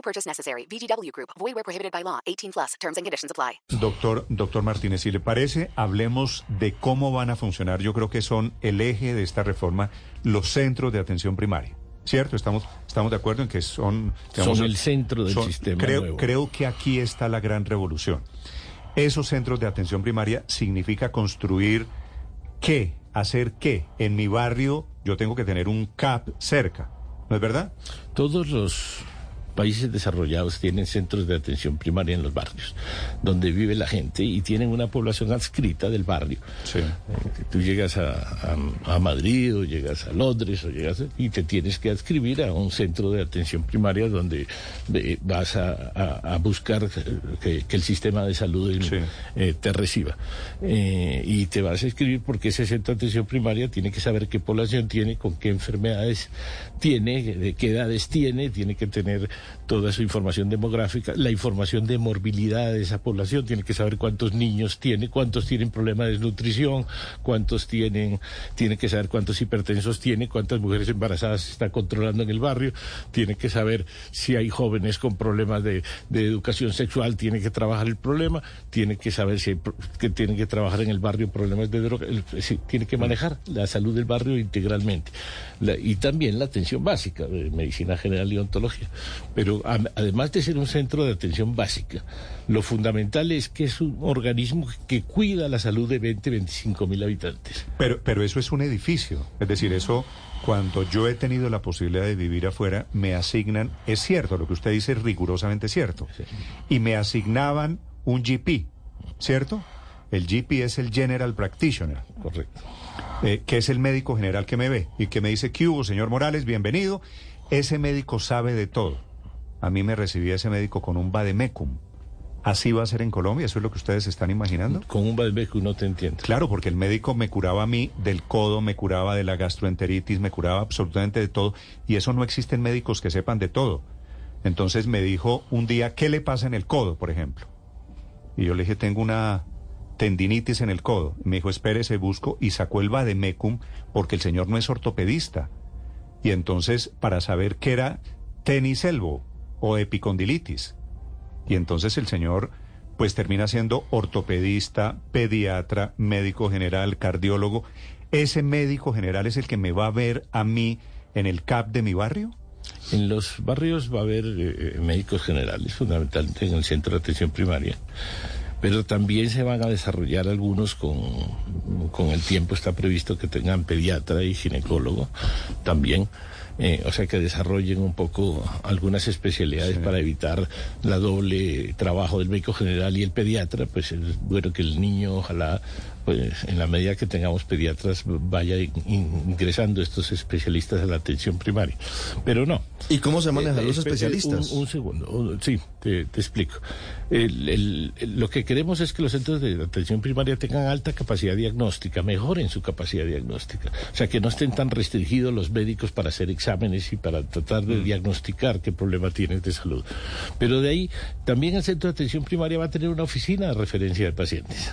No purchase necessary. VGW Group. Void where prohibited by law. 18 plus. Terms and conditions apply. Doctor, doctor Martínez, si le parece, hablemos de cómo van a funcionar. Yo creo que son el eje de esta reforma los centros de atención primaria. ¿Cierto? Estamos, estamos de acuerdo en que son... Son el centro del son- sistema Creo, nuevo. creo que aquí está la gran revolución. Esos centros de atención primaria significa construir qué, hacer qué. En mi barrio yo tengo que tener un CAP cerca. ¿No es verdad? Todos los países desarrollados tienen centros de atención primaria en los barrios, donde vive la gente y tienen una población adscrita del barrio. Sí. Eh, Tú llegas a, a- a Madrid o llegas a Londres o llegas a- y te tienes que adscribir a un centro de atención primaria donde eh, vas a, buscar que, que el sistema de salud Sí. eh, te reciba. Eh, y te vas a escribir porque ese centro de atención primaria tiene que saber qué población tiene, con qué enfermedades tiene, de qué edades tiene, tiene que tener toda su información demográfica, la información de morbilidad de esa población, tiene que saber cuántos niños tiene, cuántos tienen problemas de desnutrición, cuántos tienen, tiene que saber cuántos hipertensos tiene, cuántas mujeres embarazadas se está controlando en el barrio, tiene que saber si hay jóvenes con problemas de, educación sexual, tiene que trabajar el problema, tiene que saber si hay que tiene que trabajar en el barrio problemas de droga, tiene que manejar la salud del barrio integralmente. Y también la atención básica de medicina general y ontología. Pero además de ser un centro de atención básica, lo fundamental es que es un organismo que cuida la salud de 20, 25 mil habitantes. Pero, pero eso es un edificio. Es decir, eso, cuando yo he tenido la posibilidad de vivir afuera, me asignan, es cierto, lo que usted dice es rigurosamente cierto. Y me asignaban un GP, ¿cierto? El GP es el General Practitioner, Correcto. eh, que es el médico general que me ve y que me dice, ¿qué hubo, señor Morales? Bienvenido. Ese médico sabe de todo. A mí me recibía ese médico con un vademecum. ¿Así va a ser en Colombia? ¿Eso es lo que ustedes están imaginando? Con un Balbeco no te entiende. Claro, porque el médico me curaba a mí del codo, me curaba de la gastroenteritis, me curaba absolutamente de todo, y eso no existen médicos que sepan de todo. Entonces me dijo un día, ¿qué le pasa en el codo, por ejemplo? Y yo le dije, tengo una tendinitis en el codo. Me dijo, espérese, busco, y sacó el vademecum, porque el señor no es ortopedista. Y entonces, para saber qué era tenis elbow o epicondilitis. Y entonces el señor pues termina siendo ortopedista, pediatra, médico general, cardiólogo. ¿Ese médico general es el que me va a ver a mí en el CAP de mi barrio? En los barrios va a haber eh, médicos generales, fundamentalmente en el centro de atención primaria, pero también se van a desarrollar algunos con, con el tiempo, está previsto que tengan pediatra y ginecólogo también. Eh, o sea, que desarrollen un poco algunas especialidades para evitar la doble trabajo del médico general y el pediatra. Pues es bueno que el niño, ojalá, pues en la medida que tengamos pediatras, vaya in- ingresando estos especialistas a la atención primaria. Pero no. ¿Y cómo se manejan Eh, los eh, especialistas? Un, un segundo, un- sí, te, te explico. El- el- el- lo que queremos es que los centros de atención primaria tengan alta capacidad diagnóstica, mejoren su capacidad diagnóstica. O sea, que no estén tan restringidos los médicos para hacer exámenes y para tratar Mm. de diagnosticar qué problema tienes de salud. Pero de ahí, también el centro de atención primaria va a tener una oficina de referencia de pacientes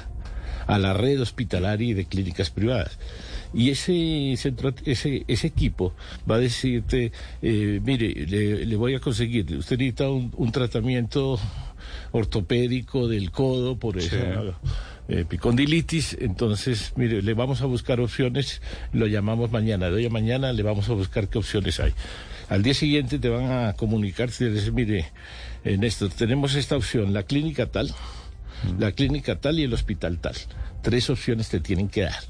a la red hospitalaria y de clínicas privadas. Y ese centro, ese, ese equipo va a decirte, eh, mire, le, le voy a conseguir, usted necesita un, un tratamiento ortopédico del codo por esa eh, epicondilitis, entonces, mire, le vamos a buscar opciones, lo llamamos mañana, de hoy a mañana le vamos a buscar qué opciones hay. Al día siguiente te van a comunicar, te dicen, mire, eh, Néstor, tenemos esta opción, la clínica tal, la clínica tal y el hospital tal. Tres opciones te tienen que dar.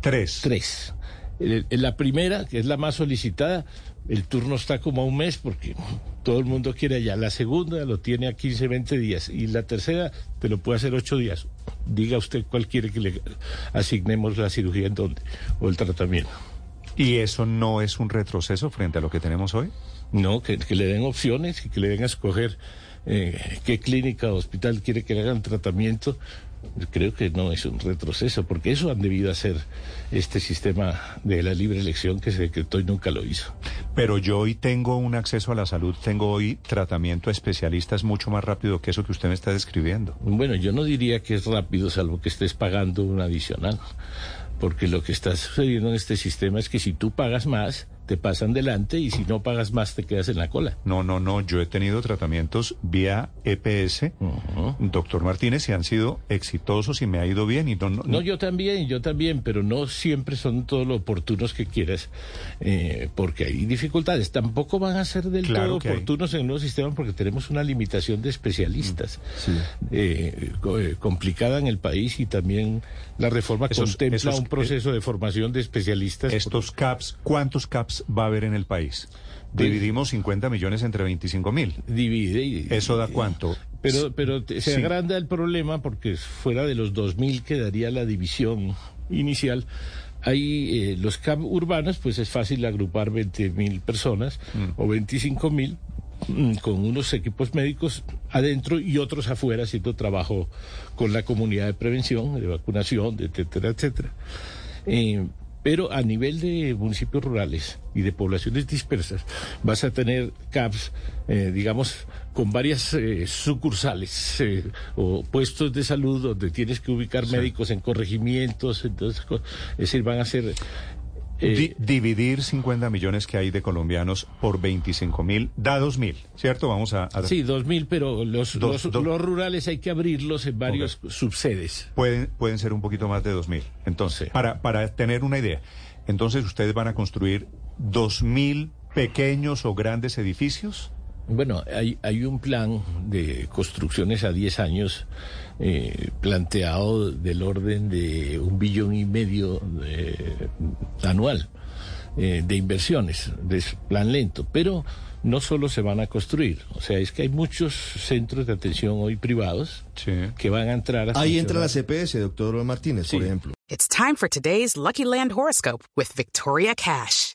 Tres. Tres. La primera, que es la más solicitada, el turno está como a un mes porque todo el mundo quiere allá. La segunda lo tiene a 15, 20 días. Y la tercera te lo puede hacer ocho días. Diga usted cuál quiere que le asignemos la cirugía en dónde o el tratamiento. ¿Y eso no es un retroceso frente a lo que tenemos hoy? No, que, que le den opciones y que le den a escoger eh, qué clínica o hospital quiere que le hagan tratamiento, creo que no es un retroceso, porque eso han debido hacer este sistema de la libre elección que se decretó y nunca lo hizo. Pero yo hoy tengo un acceso a la salud, tengo hoy tratamiento a especialistas mucho más rápido que eso que usted me está describiendo. Bueno, yo no diría que es rápido, salvo que estés pagando un adicional, porque lo que está sucediendo en este sistema es que si tú pagas más, te pasan delante y si no pagas más te quedas en la cola. No, no, no, yo he tenido tratamientos vía EPS, doctor Martínez, y han sido exitosos y me ha ido bien. Y no, no, yo también, yo también, pero no siempre son todos lo oportunos que quieras, eh, porque hay dificultades. Tampoco van a ser del todo oportunos en el nuevo sistema porque tenemos una limitación de especialistas mm, eh, eh, complicada en el país y también la reforma contempla un proceso de formación de especialistas. Estos CAPS, ¿cuántos CAPS va a haber en el país? Pues Dividimos 50 millones entre 25 mil. Divide. ¿Eso da cuánto? Pero, pero se agranda el problema porque fuera de los 2.000 quedaría la división inicial. Hay eh, los CAP urbanos, pues es fácil agrupar 20.000 personas mm. o 25.000 mm, con unos equipos médicos adentro y otros afuera haciendo trabajo con la comunidad de prevención, de vacunación, etcétera, etcétera. Eh, pero a nivel de municipios rurales y de poblaciones dispersas, vas a tener CAPS, eh, digamos, con varias eh, sucursales eh, o puestos de salud donde tienes que ubicar médicos en corregimientos, entonces, es decir, van a ser eh, dividir 50 millones que hay de colombianos por 25 mil da 2 mil, ¿cierto? Vamos a, Sí, 2 mil, pero los, los, rurales hay que abrirlos en varios subsedes. Pueden, pueden ser un poquito más de 2 mil. Entonces, para, para tener una idea, entonces ustedes van a construir 2 mil pequeños o grandes edificios. Bueno, hay, hay un plan de construcciones a 10 años eh, planteado del orden de un billón y medio de, anual eh, de inversiones, de plan lento, pero no solo se van a construir, o sea, es que hay muchos centros de atención hoy privados que van a entrar a Ahí entra la CPS, doctor Martínez, por ejemplo. It's time for today's Lucky Land horoscope with Victoria Cash.